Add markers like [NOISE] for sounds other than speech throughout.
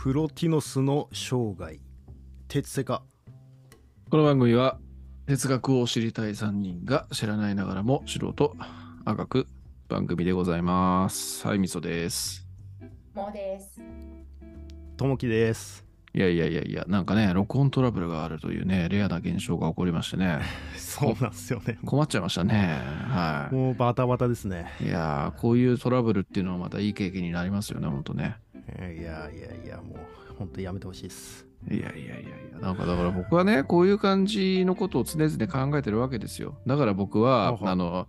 プロティノスの生涯鉄セカこの番組は哲学を知りたい3人が知らないながらも素人赤く番組でございます。はい、みそです。もうです。ともきですいやいやいやいや、なんかね、録音トラブルがあるというね、レアな現象が起こりましてね、[LAUGHS] そうなんですよね困っちゃいましたね。はもうバタバタですねい。いやー、こういうトラブルっていうのはまたいい経験になりますよね、ほんとね。えーいやいやいやもう本当やめてほしいです。いやいやいやいや、なんかだから僕はね、こういう感じのことを常々考えてるわけですよ。だから僕は、あの、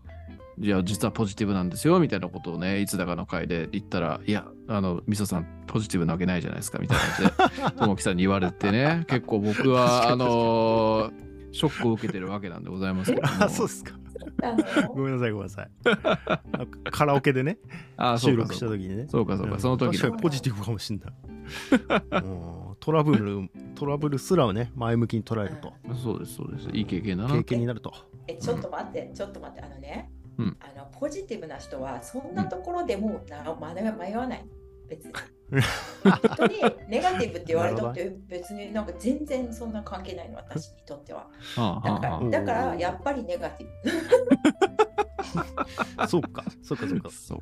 いや、実はポジティブなんですよ、みたいなことをね、いつだかの回で言ったら、いや、あの、みそさん、ポジティブなわけないじゃないですか、みたいな感じで、ともきさんに言われてね、結構僕確は、あのショックを受けてるわけなんでございますけども。[LAUGHS] あそうですかごめんなさいごめんなさい。あ [LAUGHS] カラオケでね収録した時にね。そうかそうか、ん。その時の。確かにポジティブかもしんない。うん。トラブルトラブルすらをね前向きに捉えると。そうです、そうです。いい経験だな。経。験になると。え、ちょっと待って、ちょっと待って、あのね、うん。あのポジティブな人はそんなところでもな迷わ迷わない。別に。[LAUGHS] 本当にネガティブって言われたって別になんか全然そんな関係ないの私にとっては。はあだからだからやっぱりネガティブ。[LAUGHS] そうかそうかそうかあそう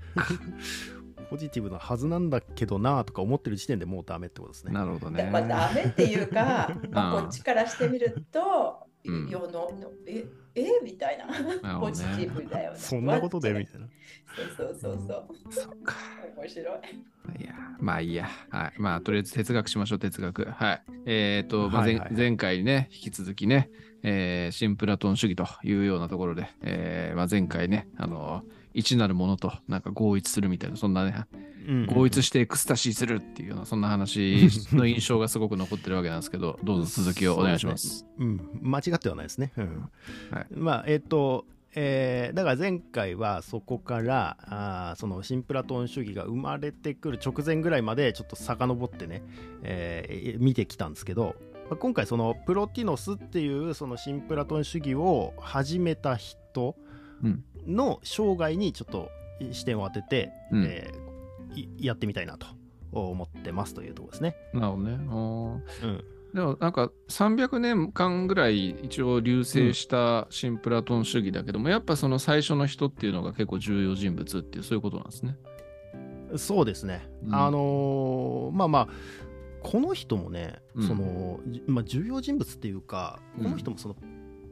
ポジティブなはずなんだけどなとか思ってる時点でもうダメってことですねなるほどね。だまあダメっていうか、[LAUGHS] まあ、うんこっちからしてみると、うん世のええ？みたいなポジティね。ブだよね。[LAUGHS] そんなことで？みたいなそうそうそうそう。そっか。面白い。いや、まあいいや。はい。まあ、とりあえず哲学しましょう、哲学。はい。えっ、と、まあ前、はいはい前回ね、引き続きね、えー新プラトン主義というようなところで、えーまあ、前回ね、あの、一なるものとなんか合一するみたいな、そんなね、合一してエクスタシーするっていうような、そんな話の印象がすごく残ってるわけなんですけど、[LAUGHS] どうぞ続きをお願いします。うん、間違ってはないですね。うん。はい。まあ、えっ、と、えーだから前回はそこからあーその新プラトン主義が生まれてくる直前ぐらいまでちょっと遡ってね、えー見てきたんですけど、まあ今回そのプロティノスっていうその新プラトン主義を始めた人うんの生涯にちょっと視点を当てて、うん。えーいやってみたいなと思ってますというところですね。なるほどね。うん。でもなんか300年間ぐらい一応流星した新プラトン主義だけども、やっぱその最初の人っていうのが結構重要人物っていうそういうことなんですね。そうですね、うん。あのーまあまあこの人もね、うん。そのじまあ、重要人物っていうかうんこの人もその、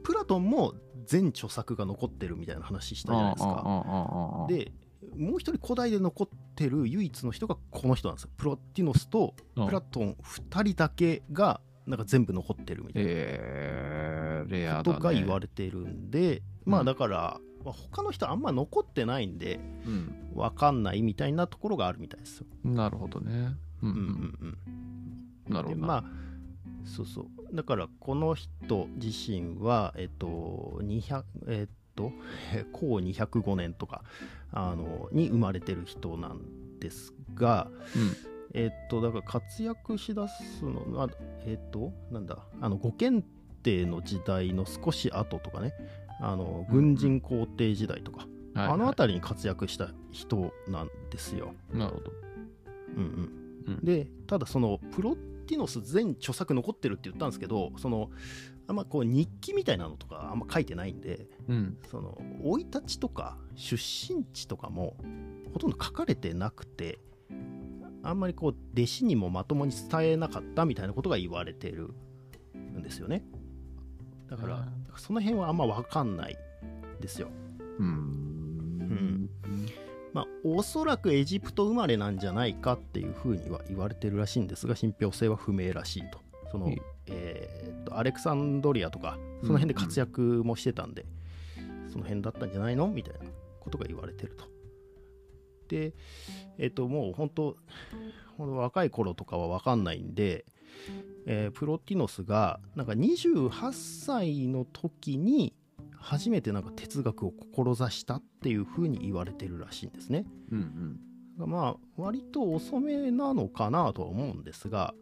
プラトンも全著作が残ってるみたいな話したじゃないですか。でもう一人古代で残ってる唯一の人がこの人なんですよ。プロティノスとうんプラトン2人だけがなんか全部残ってるみたいな。ことが言われてるんで、まうんあだから、まあ、他の人あんま残ってないんでうん、分かんないみたいなところがあるみたいですよ。なるほどね。うん、うんんううんうんなるほどまあそうそう。だからこの人自身はえっと200えっとえー公205年とかあのに生まれてる人なんですがえっとだから活躍しだすのはえっとなんだあの五検定の時代の少し後とかねあの軍人皇帝時代とか、うん、はい。あのは辺りに活躍した人なんですよ。いなるほど。うんうん。うん。でただそのプロティノス全著作残ってるって言ったんですけどそのあんまこう日記みたいなのとかあんま書いてないんでうん。その生い立ちとか出身地とかもほとんど書かれてなくてあんまりこう弟子にもまともに伝えなかったみたいなことが言われてるんですよねだからうんその辺はあんま分かんないですようーん。まあ、おそらくエジプト生まれなんじゃないかっていうふうには言われてるらしいんですが信憑性は不明らしいと。そのえ、えーっとアレクサンドリアとかその辺で活躍もしてたんで、その辺だったんじゃないのみたいなことが言われてると。でえーっともう本当若い頃とかは分かんないんで、えープロティノスがなんか28歳の時に初めてなんか哲学を志したっていうふうに言われてるらしいんですね。うんうん。まあ割と遅めなのかなとは思うんですが、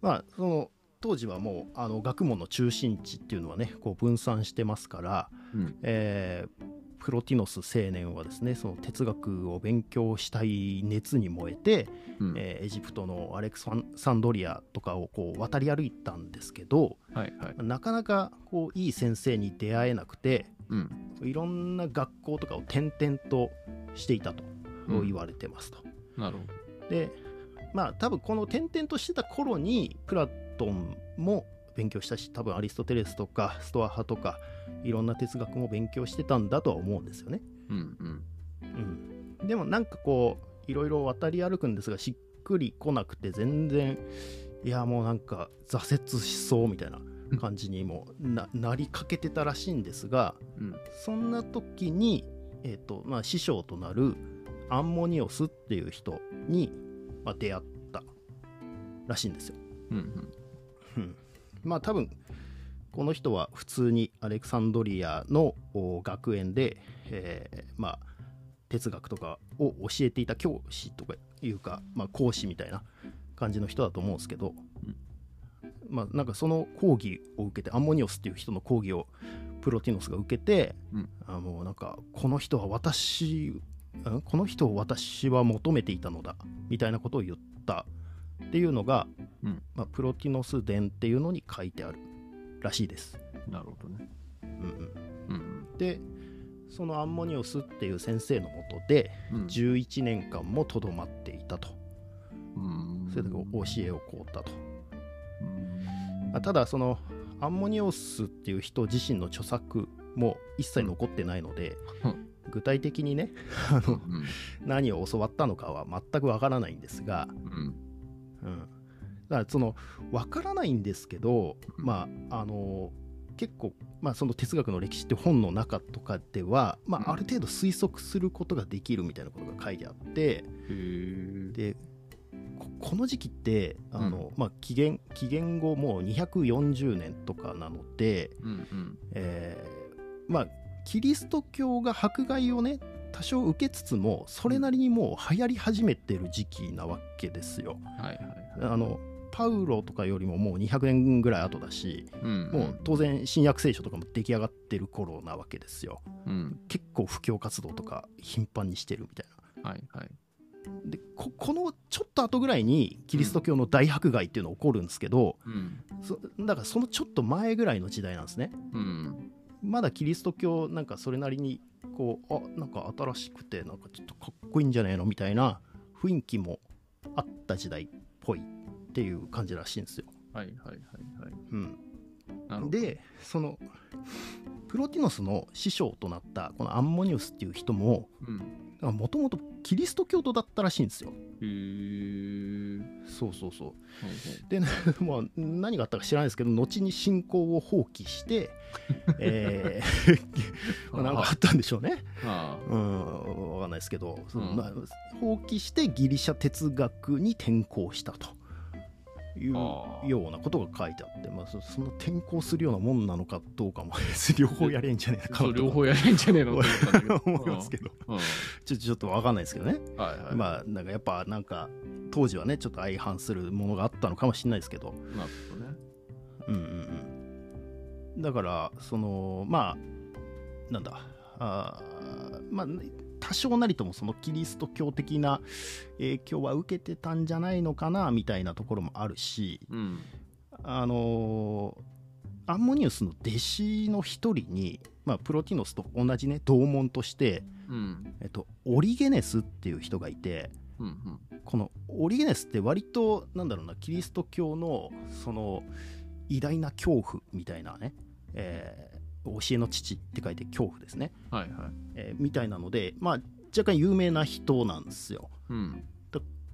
まあその当時はもうあの学問の中心地っていうのはねこう分散してますから、うんえープロティノス青年はですねその哲学を勉強したい熱に燃えて、うんえーエジプトのアレクサンドリアとかをこう渡り歩いたんですけどはいはい。なかなかこういい先生に出会えなくてうん。いろんな学校とかを転々としていたとうん言われてますと。なるほど。でまあ多分この転々としてた頃にプラトンも勉強したし多分アリストテレスとかストア派とかいろんな哲学も勉強してたんだとは思うんですよね。うんうん。うん、でもなんかこういろいろ渡り歩くんですがしっくりこなくて全然いやもうなんか挫折しそうみたいな感じにもななりかけてたらしいんですがうん。そんな時に、えーとまあ、師匠となるアンモニオスっていう人に、まあ、出会ったらしいんですよ。うんうん。うんまあ多分この人は普通にアレクサンドリアのお学園で、えーまあ哲学とかを教えていた教師とかいうか、まあ、講師みたいな感じの人だと思うんですけど、まあなんかその講義を受けてアンモニオスっていう人の講義をプロティノスが受けて、うん。あもうなんかこの人は私んこの人を私は求めていたのだみたいなことを言ったっていうのが、うんまあ、プロティノス伝っていうのに書いてあるらしいです。なるほどね。うんうんうん、でそのアンモニオスっていう先生のもとでうん。11年間もとどまっていたとうん。それで教えを請うたと、うんあただそのアンモニオスっていう人自身の著作も一切残ってないので、うん具体的にねあのうん何を教わったのかは全くわからないんですが、うん。うん、だからその分からないんですけど、まああの結構、まあ、その哲学の歴史って本の中とかでは、まあ、ある程度推測することができるみたいなことが書いてあってへえ。でここの時期ってあの、まあ、紀元紀元後もう240年とかなので、うんうん。えーまあキリスト教が迫害をね多少受けつつもそれなりにもう流行り始めてる時期なわけですよ。はいはいはい。あのパウロとかよりももう200年ぐらい後だし、うんもう当然新約聖書とかも出来上がってる頃なわけですよ。うん。結構布教活動とか頻繁にしてるみたいな。はいはい。でここのちょっと後ぐらいにキリスト教の大迫害っていうのが起こるんですけど、うん。そだからそのちょっと前ぐらいの時代なんですね。うん。まだキリスト教なんかそれなりにこうあなんか新しくてなんかちょっとかっこいいんじゃないのみたいな雰囲気もあった時代っぽいっていう感じらしいんですよ。はいはいはいはい。うん。でそのプロティノスの師匠となったこのアンモニウスっていう人もうん。もともとキリスト教徒だったらしいんですよ。へえ。そうそうそう。ほうほで、ね [LAUGHS] まあ、何があったか知らないですけど後に信仰を放棄して、[LAUGHS] えー [LAUGHS] まあなんかあったんでしょうね。うん、わかんないですけど、そのうんまあ放棄してギリシャ哲学に転向したというようなことが書いてあって、まあ、そそんな転向するようなもんなのかどうかも両方やれんじゃねえか両方やれんじゃねえのって [LAUGHS] 思いますけど、ちょちょっとわかんないですけどね、はいはい。まあなんかやっぱなんか当時はねちょっと相反するものがあったのかもしれないですけど、なるほどね。うんうんうん、だからそのまあなんだ。あーまあ多少なりともそのキリスト教的な影響は受けてたんじゃないのかなみたいなところもあるしうん。あのーアンモニウスの弟子の一人に、まあ、プロティノスと同じね同門として、うん。えっと、オリゲネスっていう人がいてうんうん。このオリゲネスって割となんだろうなキリスト教のその偉大な恐怖みたいなね、えー教えの父って書いて恐怖ですね、はいはい。えーみたいなのでまあ若干有名な人なんですよ。うん。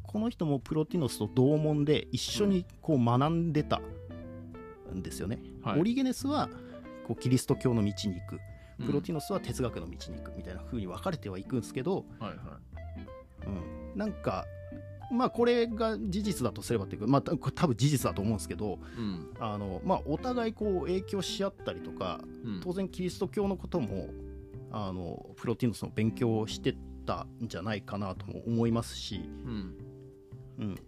この人もプロティノスと同門で一緒にこう学んでたんですよね、はい。オリゲネスはこうキリスト教の道に行く。うん。プロティノスは哲学の道に行くみたいな風に分かれてはいくんですけど、はいはい。うん、なんかまあこれが事実だとすればっていうかまあ多分事実だと思うんですけどうん。あの、まあ、お互いこう影響し合ったりとかうん。当然キリスト教のこともあのプロティノスの勉強をしてたんじゃないかなとも思いますし、うん。うん、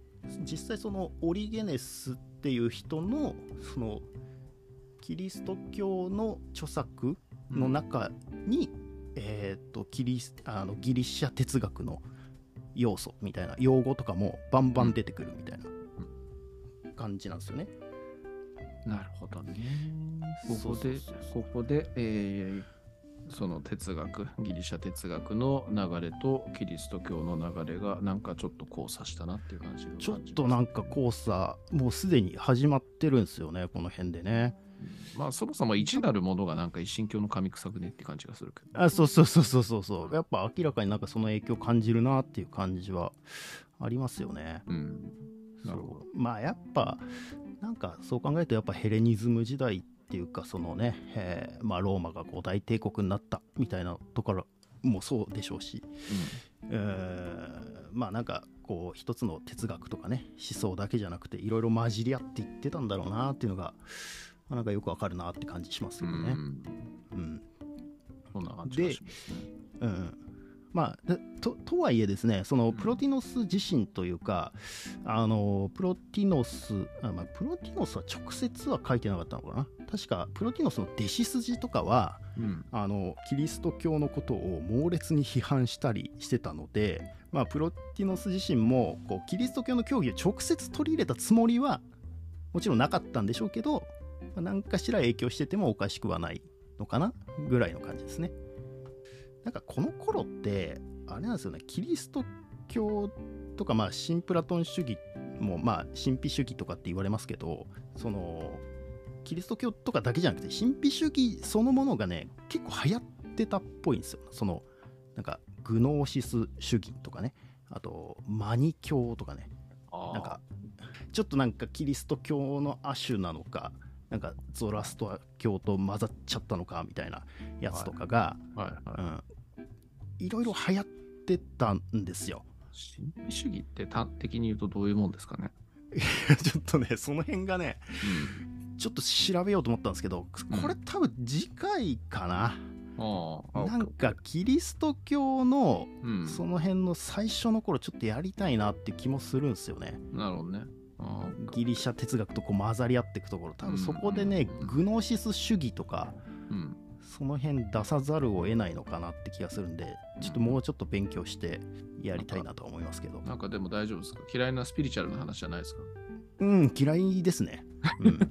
実際そのオリゲネスっていう人のそのキリスト教の著作の中に、えーえー、とキリあのギリシャ哲学の要素みたいな用語とかもバンバン出てくるみたいな感じなんですよね。なるほどね。ここで、ここで、えー、その哲学、ギリシャ哲学の流れとキリスト教の流れがなんかちょっと交差したなっていう感じちょっとなんか交差、もうすでに始まってるんですよね、この辺でね。まあそもそも一なるものがなんか一神教の神臭くねって感じがするけど。あそうそうそうそうそうそう。やっぱ明らかになんかその影響を感じるなっていう感じはありますよね。うん。なるほど。まあやっぱなんかそう考えるとやっぱヘレニズム時代っていうかそのね、えー、まあローマが五大帝国になったみたいなところもそうでしょうし、うん、えー、まあなんかこう一つの哲学とかね思想だけじゃなくていろいろ混じり合っていってたんだろうなっていうのがなんかよくわかるなって感じしますけどね。うん。そんな感じで、うん。まあ、ととはいえですね、そのプロティノス自身というか、あのプロティノスあ、まあ、プロティノスは直接は書いてなかったのかな、確かプロティノスの弟子筋とかは、うん、あのキリスト教のことを猛烈に批判したりしてたので、まあ、プロティノス自身もこうキリスト教の教義を直接取り入れたつもりはもちろんなかったんでしょうけど、まあ、何かしら影響しててもおかしくはないのかなぐらいの感じですね。なんかこの頃って、あれなんですよね、キリスト教とか、まあ、新プラトン主義も、まあ、神秘主義とかって言われますけど、その、キリスト教とかだけじゃなくて、神秘主義そのものがね、結構流行ってたっぽいんですよ。その、なんか、グノーシス主義とかね、あと、マニ教とかね、なんか、ちょっとなんかキリスト教の亜種なのか、なんかゾラスト教と混ざっちゃったのかみたいなやつとかが、はいろいろ流行ってたんですよ。神秘主義って端的に言うとどういうもんですかね？ちょっとね、その辺がね、うん、ちょっと調べようと思ったんですけど、これ多分次回かな。うん、なんかキリスト教のその辺の最初の頃ちょっとやりたいなって気もするんですよね。なるほどね。ギリシャ哲学とこう混ざり合っていくところ。多分そこでね、グノーシス主義とか、うん、その辺出さざるを得ないのかなって気がするんでちょっともうちょっと勉強してやりたいなと思いますけど。なんかでも大丈夫ですか？嫌いなスピリチュアルな話じゃないですか？うん嫌いですね、うん、[LAUGHS] [LAUGHS]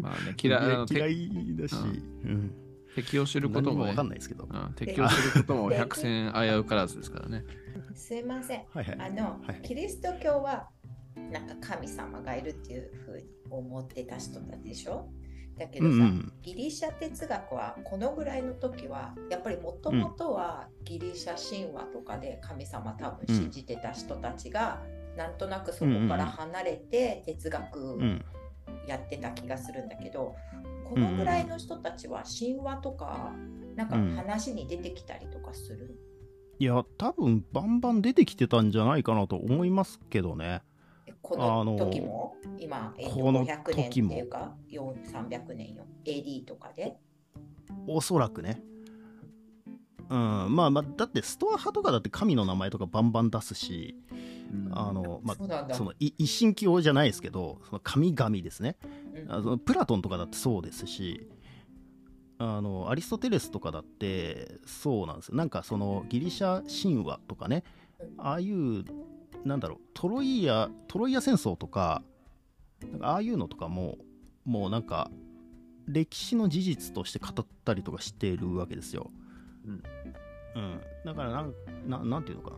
まあね嫌い嫌いだし、うん、敵を知ることも、ね、分かんないですけど、敵を知ることも百戦危うからずですからね。すいません。はいはい、あの、はい、キリスト教はなんか神様がいるっていうふうに思ってた人たちでしょ？だけどさ、うんうん、ギリシャ哲学はこのぐらいの時はやっぱりもともとはギリシャ神話とかで神様多分信じてた人たちが、うん、なんとなくそこから離れて哲学やってた気がするんだけど、このぐらいの人たちは神話とかなんか話に出てきたりとかする、いや、多分バンバン出てきてたんじゃないかなと思いますけどね。この時も？今、えー、この500年っていうか、300年よ、AD とかで？おそらくね。うん、まあまあ、だってストア派とかだって神の名前とかバンバン出すし、うん、あの、まあ、その一神教じゃないですけど、その神々ですね、うん、あのプラトンとかだってそうですし、あのアリストテレスとかだってそうなんですよ。なんかそのギリシャ神話とかね。ああいうなんだろうトロイアトロイア戦争とかなんかああいうのとかももうなんか歴史の事実として語ったりとかしているわけですよ。うん、うん、だからなんななんていうのか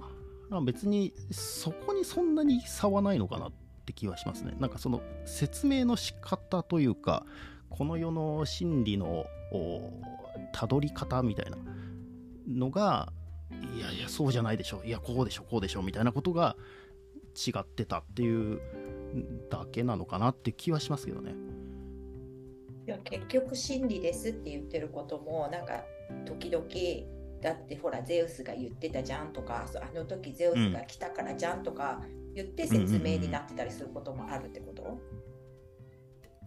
な別にそこにそんなに差はないのかなって気はしますね。なんかその説明の仕方というかこの世の真理のたどり方みたいなのがいやいやそうじゃないでしょいやこうでしょこうでしょみたいなことが違ってたっていうだけなのかなって気はしますけどね。いや結局真理ですって言ってることもなんか時々だってほらゼウスが言ってたじゃんとかあの時ゼウスが来たからじゃんとか言って説明になってたりすることもあるってこと、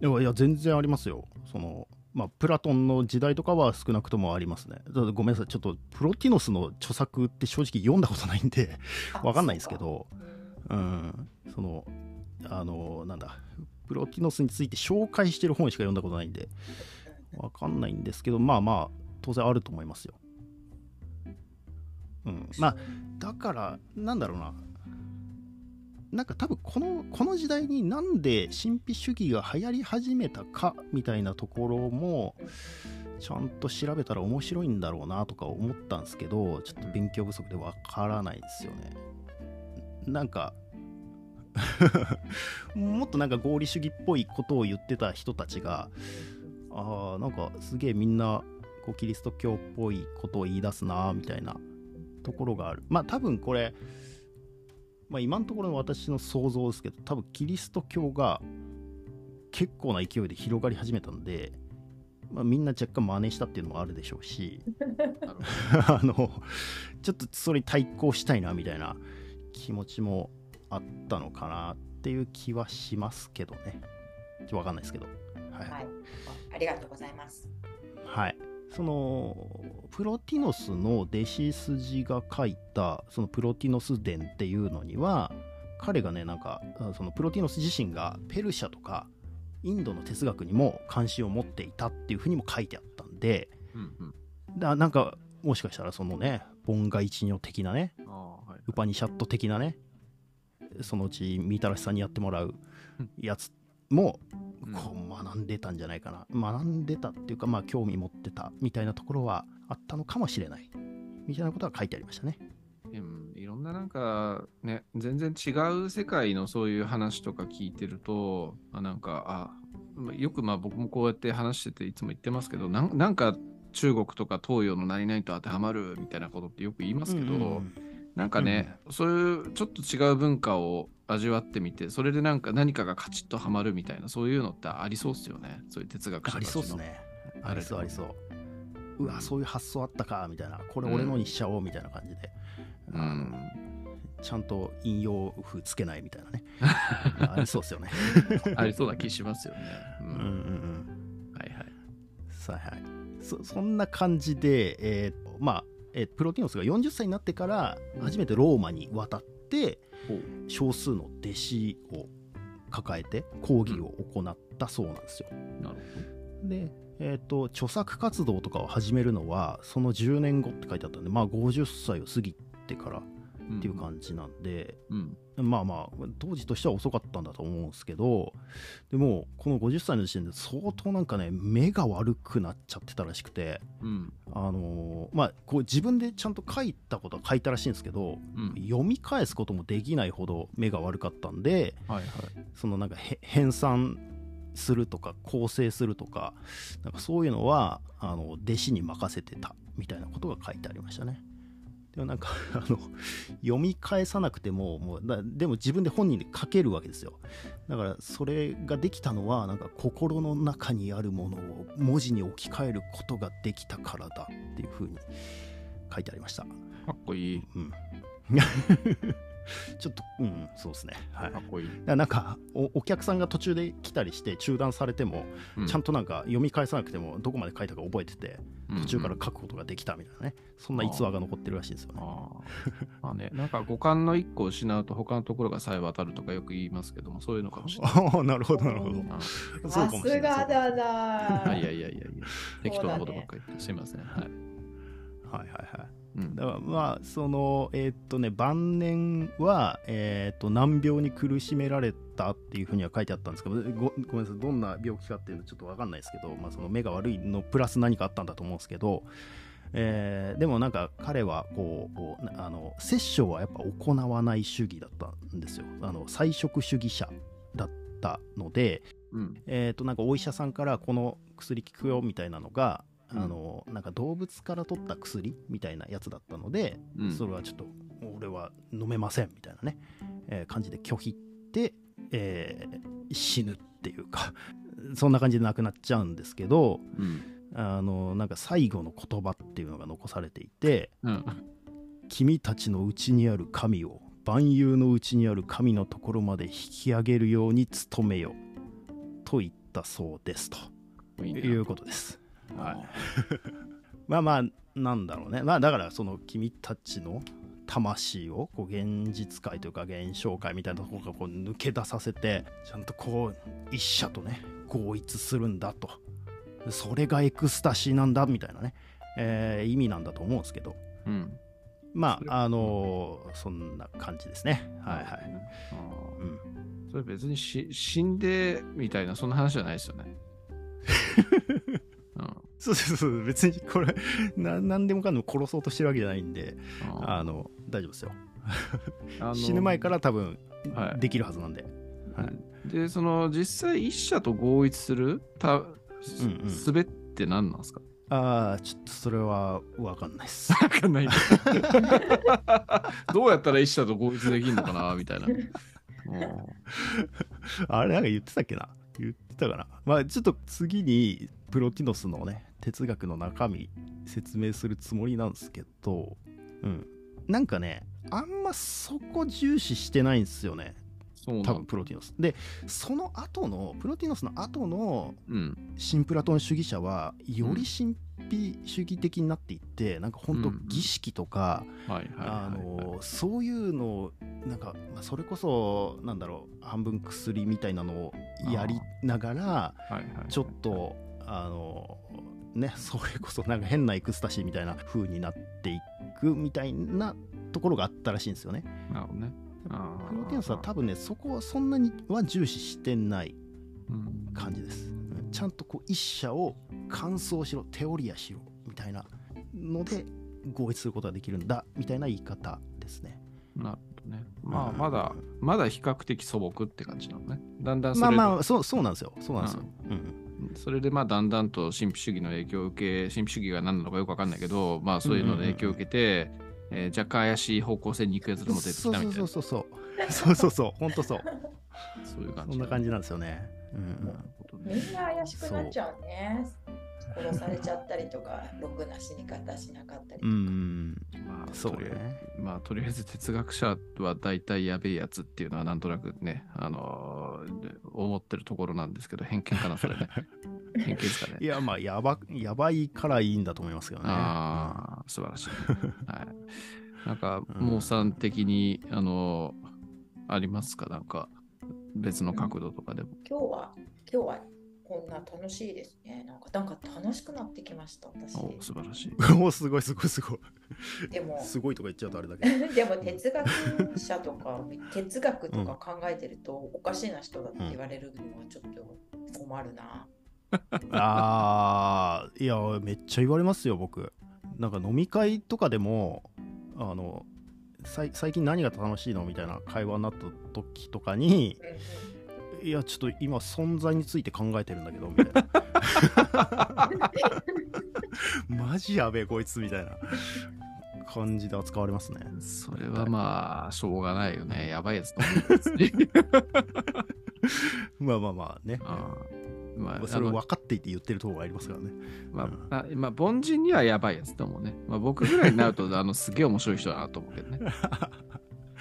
いやいや全然ありますよ。そのまあ、プラトンの時代とかは少なくともありますね。ごめんなさい、ちょっとプロティノスの著作って正直読んだことないんでわかんないんですけど、うん、その、あの、なんだ、プロティノスについて紹介してる本しか読んだことないんで、わかんないんですけどまあまあ当然あると思いますよ。うん、まあだからなんだろうななんか多分このこの時代になんで神秘主義が流行り始めたかみたいなところもちゃんと調べたら面白いんだろうなとか思ったんですけどちょっと勉強不足でわからないですよね。なんか [LAUGHS] もっとなんか合理主義っぽいことを言ってた人たちがああなんかすげえみんなこうキリスト教っぽいことを言い出すなみたいなところがあるまあ多分これ、まあ、今のところの私の想像ですけど多分キリスト教が結構な勢いで広がり始めたんで、まあ、みんな若干真似したっていうのもあるでしょうし [LAUGHS] あのちょっとそれに対抗したいなみたいな気持ちもあったのかなっていう気はしますけどね。ちょっとわかんないですけど。はい、はい、ありがとうございます。はい。そのプロティノスの弟子筋が書いたそのプロティノス伝っていうのには彼がねなんかそのプロティノス自身がペルシャとかインドの哲学にも関心を持っていたっていうふうにも書いてあったんで、うんうん、だなんかもしかしたらそのねボンガ一如的なね、はい、ウパニシャット的なねそのうちみたらしさんにやってもらうやつもこう学んでたんじゃないかな、学んでたっていうかまあ興味持ってたみたいなところはあったのかもしれない。みたいなことは書いてありましたね。うん、いろんななんかね全然違う世界のそういう話とか聞いてるとあなんかあよくまあ僕もこうやって話してていつも言ってますけどなんか中国とか東洋の何々と当てはまるみたいなことってよく言いますけど、うんうん。なんかね、うん、そういうちょっと違う文化を味わってみてそれでなんか何かがカチッとはまるみたいなそういうのってありそうっすよね。そういう哲学者ありそうっすね。ありそうありそう。うわそういう発想あったかみたいな。これ俺のにしちゃおうみたいな感じで、うん、ちゃんと引用符つけないみたいなね。[LAUGHS] ありそうっすよね。ありそうな気しますよね、うん、うんうんうん。はいはい。さあはいそそんな感じでえー、まあえプロティノスが40歳になってから初めてローマに渡って少数の弟子を抱えて講義を行ったそうなんですよ。なるほどで、えーと、著作活動とかを始めるのはその10年後って書いてあったんで、まあ、50歳を過ぎてからっていう感じなんで、うん。まあまあ当時としては遅かったんだと思うんですけどでもこの50歳の時点で相当なんかね目が悪くなっちゃってたらしくて、うん、あのー、まあこう自分でちゃんと書いたことは書いたらしいんですけど、うん、読み返すこともできないほど目が悪かったんで、はいはい、そのなんか編纂するとか構成するとかなんかそういうのはあの弟子に任せてたみたいなことが書いてありましたね。でもなんか [LAUGHS] あの読み返さなくてももうだでも自分で本人で書けるわけですよ。だからそれができたのはなんか心の中にあるものを文字に置き換えることができたからだっていうふうに書いてありました。かっこいい、うんちょっと、うん、そうですね。はい。かっこいい。なんかお、お客さんが途中で来たりして中断されても、うん、ちゃんとなんか読み返さなくても、どこまで書いたか覚えてて、途中から書くことができたみたいなね、そんな逸話が残ってるらしいですよね。あ [LAUGHS] あね、なんか五感の一個を失うと、他のところがさえ渡るとかよく言いますけども、そういうのかもしれない。ああ、なるほど、なるほど。さすがだな。いやいやいやいや、適当なことばっかり言って、すいません。はい。はいはいはい。だからまあそのえー、っとね晩年は、えー、っと難病に苦しめられたっていうふうには書いてあったんですけどごごめんなさいどんな病気かっていうのちょっと分かんないですけど、まあ、その目が悪いのプラス何かあったんだと思うんですけど、えー、でもなんか彼はこうあの殺生はやっぱ行わない主義だったんですよ。あの菜食主義者だったので、うん、えっとなんかお医者さんからこの薬効くよみたいなのがあのなんか動物から取った薬みたいなやつだったので、うん、それはちょっと俺は飲めませんみたいなね、えー、感じで拒否って、えー、死ぬっていうか [LAUGHS] そんな感じで亡くなっちゃうんですけど、うん、あのなんか最後の言葉っていうのが残されていて、うん、君たちのうちにある神を万有のうちにある神のところまで引き上げるように努めよと言ったそうですということです。はい、[LAUGHS] まあまあなんだろうね。まあだからその君たちの魂をこう現実界というか現象界みたいなところからこう抜け出させてちゃんとこう一社とね合一するんだと。それがエクスタシーなんだみたいなね、えー、意味なんだと思うんですけど、うん、まああのー、そんな感じですね。はいはい、うん、それ別にし死んでみたいなそんな話じゃないですよね [LAUGHS] そうそうそう別にこれな何でもかんでも殺そうとしてるわけじゃないんであの大丈夫ですよ。死ぬ前から多分できるはずなんで、はい、でその実際一社と合一するた、うんうん、すべって何なんですか？ああ、ちょっとそれは分かんないっす。[LAUGHS] 分かんない。[LAUGHS] どうやったら一社と合一できるのかなみたいな。[LAUGHS] あれなんか言ってたっけな？言ってたかなまあちょっと次にプロティノスのね、哲学の中身説明するつもりなんですけど、うん。なんかね、あんまそこ重視してないんですよね。多分プロティノスでその後のプロティノスの後の新プラトン主義者はより神秘主義的になっていってなんか本当儀式とかそういうのをなんか、まあ、それこそなんだろう半分薬みたいなのをやりながらちょっとあのねそれこそなんか変なエクスタシーみたいな風になっていくみたいなところがあったらしいんですよね。なるほどね。プロテインスは多分ねそこはそんなには重視してない感じです、うん、ちゃんとこう一社を完走しろテオリアしろみたいなので合意することができるんだみたいな言い方ですねなるほどねまあまだ、うん、まだ比較的素朴って感じなのねだんだんまあまあそうそうなんですよそうなんですよ、うん、それでまあだんだんと神秘主義の影響を受け神秘主義が何なのかよく分かんないけどまあそういうので影響を受けて、えー、若干怪しい方向性に行くやつも出てきたみたいな。そうそうそうそう。そうそうそう。本当そう。[LAUGHS] そういう感じ。そんな感じなんですよね。うん、みんな怪しくなっちゃうね。殺されちゃったりとか、ろくな死に方しなかったりとか。うん。まあ、そうね。まあ、とりあえず哲学者は大体やべえやつっていうのはなんとなくね、あのー、思ってるところなんですけど、偏見かな、それね。[LAUGHS] 偏見ですかね。いや、まあ、やば、やばいからいいんだと思いますけどね。ああ、素晴らしい。はい。なんか、モーさん的に、あの、ありますか？なんか、別の角度とかでも。今日は、今日はこんな楽しいですね。なんか、なんか楽しくなってきました、私。お素晴らしい。[LAUGHS] おすごい、すごい、すごい。でも、[LAUGHS] すごいとか言っちゃうとあれだけど。[LAUGHS] でも、哲学者とか、哲学とか考えてると、おかしいな人だって言われるのはちょっと困るな。ああ、いや、めっちゃ言われますよ、僕。なんか飲み会とかでも、あの、最近何が楽しいの？みたいな会話になった時とかに、いや、ちょっと今、存在について考えてるんだけど、みたいな。[LAUGHS] マジやべえ、こいつ、みたいな感じで扱われますね。それはまあ、しょうがないよね。やばいやつと [LAUGHS] まあまあまあね。あまあ、それを分かっていて言ってるところがありますからね。まあ、まあ、凡人にはやばいやつと思うね。まあ、僕ぐらいになると、あの、すげえ面白い人だなと思うけどね。[LAUGHS]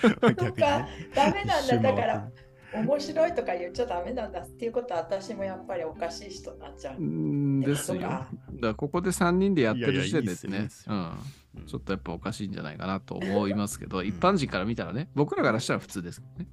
逆に、ね、ダメなんだ、だから。面白いとか言っちゃダメなんだっていうことは私もやっぱりおかしい人になっちゃう。んですよ。だからここで3人でやってる時点ですね。うん。ちょっとやっぱおかしいんじゃないかなと思いますけど、一般人から見たらね、僕らからしたら普通ですけどね。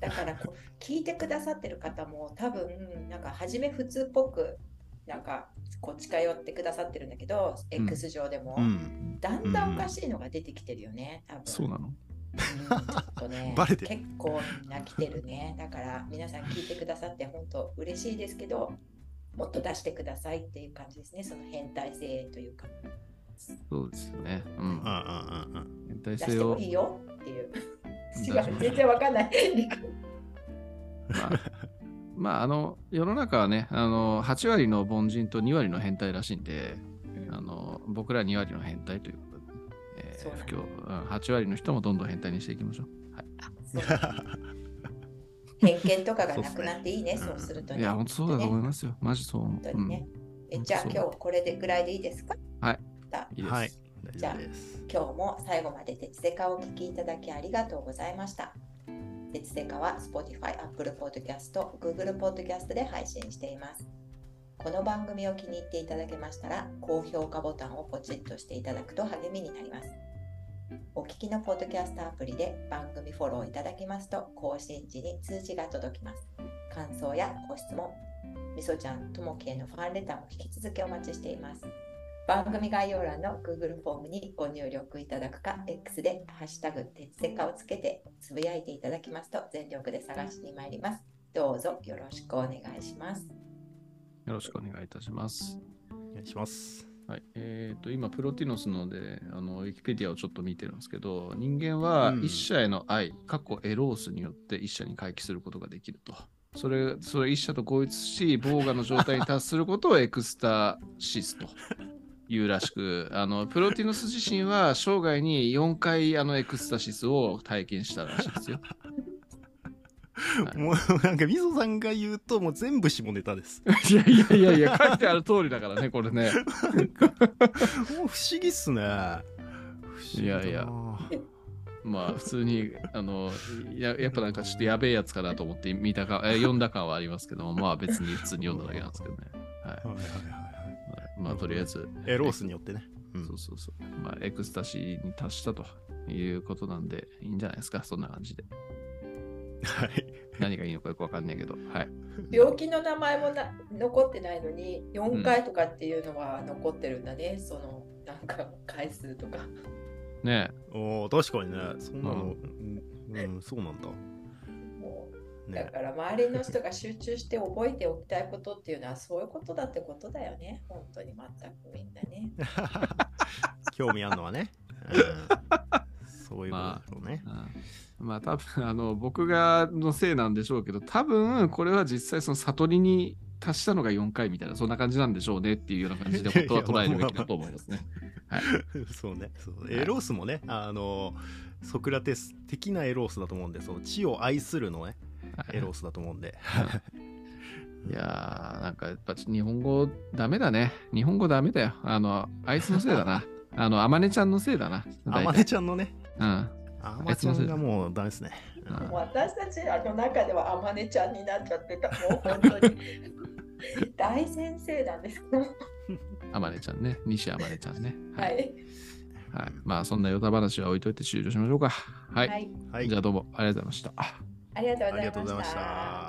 だからこう聞いてくださってる方も多分なんか初め普通っぽくなんかこう近寄ってくださってるんだけど、うん、X 上でも、うん、だんだんおかしいのが出てきてるよね、多分。そうなの？うん、ちょっとね [LAUGHS] 結構みんな来てるね。だから皆さん聞いてくださって本当嬉しいですけどもっと出してくださいっていう感じですねその変態性というか。そうですね。うん。変態性を。出してもいいよっていう。[LAUGHS] 違う、全然わかんない。[LAUGHS] まあ、まあ、あの、世の中はね、あの、8割の凡人と2割の変態らしいんで、うん、あの僕ら2割の変態ということで、えー、不況、8割の人もどんどん変態にしていきましょう。はい、[LAUGHS] 偏見とかがなくなっていいね、そうすると、ね、いや、本当そうだと思いますよ。マジそう。本当にね。うん、えじゃあ、今日これでぐらいでいいですか？はい。い。はいじゃあ今日も最後まで鉄セカをお聞きいただきありがとうございました。鉄セカは Spotify、Apple Podcast、Google Podcast で配信しています。この番組を気に入っていただけましたら、高評価ボタンをポチッとしていただくと励みになります。お聞きのポッドキャストアプリで番組フォローいただきますと、更新時に通知が届きます。感想やご質問、みそちゃん、ともきへのファンレターも引き続きお待ちしています。番組概要欄の Google フォームにご入力いただくか、X でハッシュタグ、鉄セカをつけてつぶやいていただきますと全力で探しに参ります。どうぞよろしくお願いします。よろしくお願いいたします。お願いします。はい。えっ、ー、と、今、プロティノスので、あの、ウィキペディアをちょっと見てるんですけど、人間は一社への愛、うん、過去エロースによって一社に回帰することができると。それ、それ一社と合一し、防我の状態に達することをエクスタシスというらしく、あの、プロティノス自身は生涯に4回あのエクスタシスを体験したらしいですよ。もうなんかみそさんが言うともう全部下ネタです。いやいやいやいや書いてある通りだからねこれね。もう不思議っすね。いやいや。まあ普通にあのややっぱなんかちょっとやべえやつかなと思って見たか読んだ感はありますけどまあ別に普通に読んだだけなんですけどね。はい。はいはいはいまあとりあえず。エロースによってね、うん、そうそうそう。まあエクスタシーに達したということなんでいいんじゃないですかそんな感じで。はい。何がいいのかよくわかんないけど、はい。病気の名前もな残ってないのに、4回とかっていうのは残ってるんだね、うん、その、なんか回数とか。ねえ。お確かにね、そんなの、うん、うん、そうなんだ。だから周りの人が集中して覚えておきたいことっていうのはそういうことだってことだよね。本当に全くみんなね。[LAUGHS] 興味あるのはね。うん、そういうことだね。まあまあ多分あの僕がのせいなんでしょうけど多分これは実際その悟りに達したのが4回みたいなそんな感じなんでしょうねっていうような感じで本当は捉えるべきだと思いますね。[LAUGHS] はい、そうねそうエロースもねあのソクラテス的なエロースだと思うんでその地を愛するのね、エロースだと思うんで。[LAUGHS] いやーなんかやっぱ日本語ダメだね日本語ダメだよあのあいつのせいだな [LAUGHS] あのあまねちゃんのせいだなあまねちゃんのねうんあまちゃんがもうダメですね。私たちの中ではあまねちゃんになっちゃってた。もう本当に [LAUGHS] 大先生なんです。あまねちゃんね。西あまねちゃんね。はい。はい。まあそんなヨタ話は置いといて終了しましょうか。はい。はい、じゃあどうもありがとうございました。ありがとうございました。